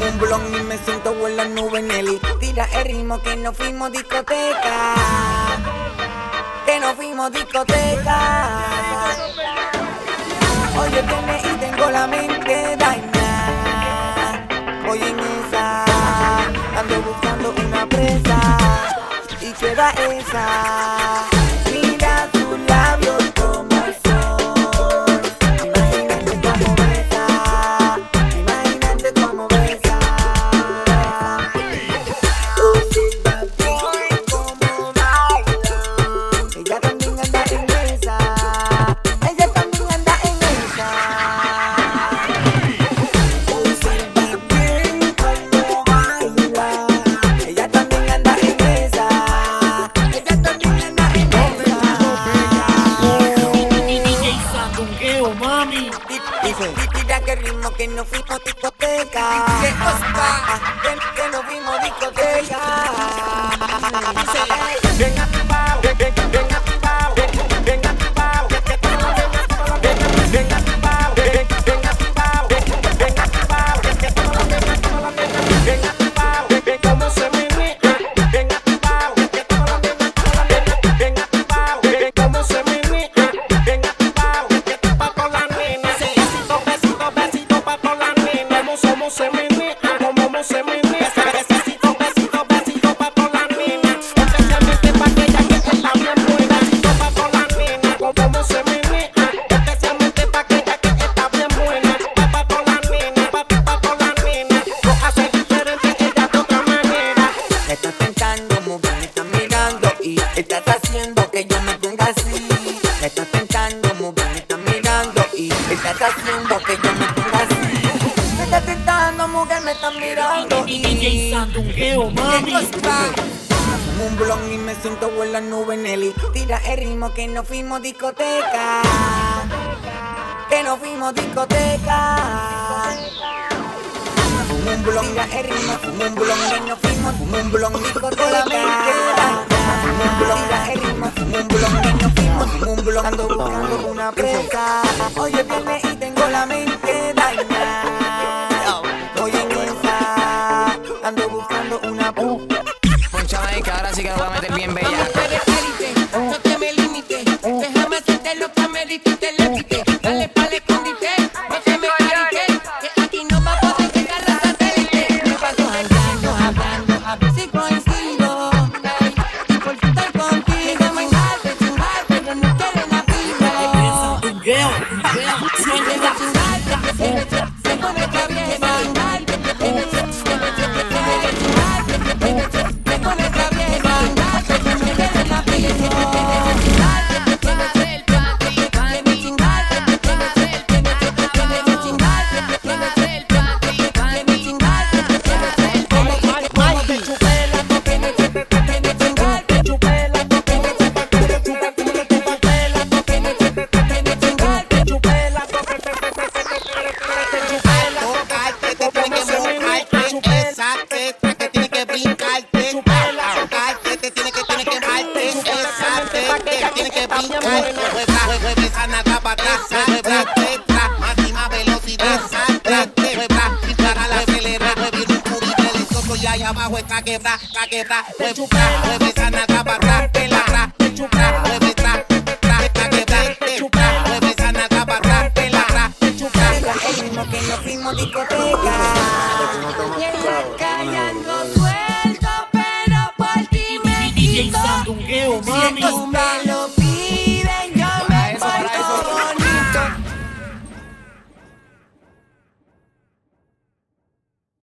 Un blon y me siento en la nube Nelly. Tira el ritmo que no fuimos discoteca. Que no fuimos discoteca. Oye, viene y tengo la mente dañada. Voy en esa, ando buscando una presa. Y queda esa. Mami. Tira que ritmo que no fuimos discoteca. Cosa, que, que no fuimos discoteca. Me estás mirando y DJ Sandungueo, mami. Fumo un blon y me siento en la nube Nelly. Tira el ritmo que no fuimos discoteca. Que no fuimos discoteca. Un blon, tira el ritmo, un blon que no fuimos, un blon discoteca. Un blon, tira el ritmo, un blon que no fuimos, un blon ando buscando una presa. Oye, viene y tengo la mente dañada. Buscando una presa. Ponchame ahí que ahora sí que lo voy a meter bien bella. Tú eres élite, no te me limites. Déjame hacerte lo que amerite y te le quite. Dale pa'l escondite, que tiene que mueve, mueve esa nalga para atrás, la teta, máxima velocidad, saltate, y para la acelera, mueve un curi delicioso y ahí abajo está quebra, está quebra, mueve esa nalga para atrás,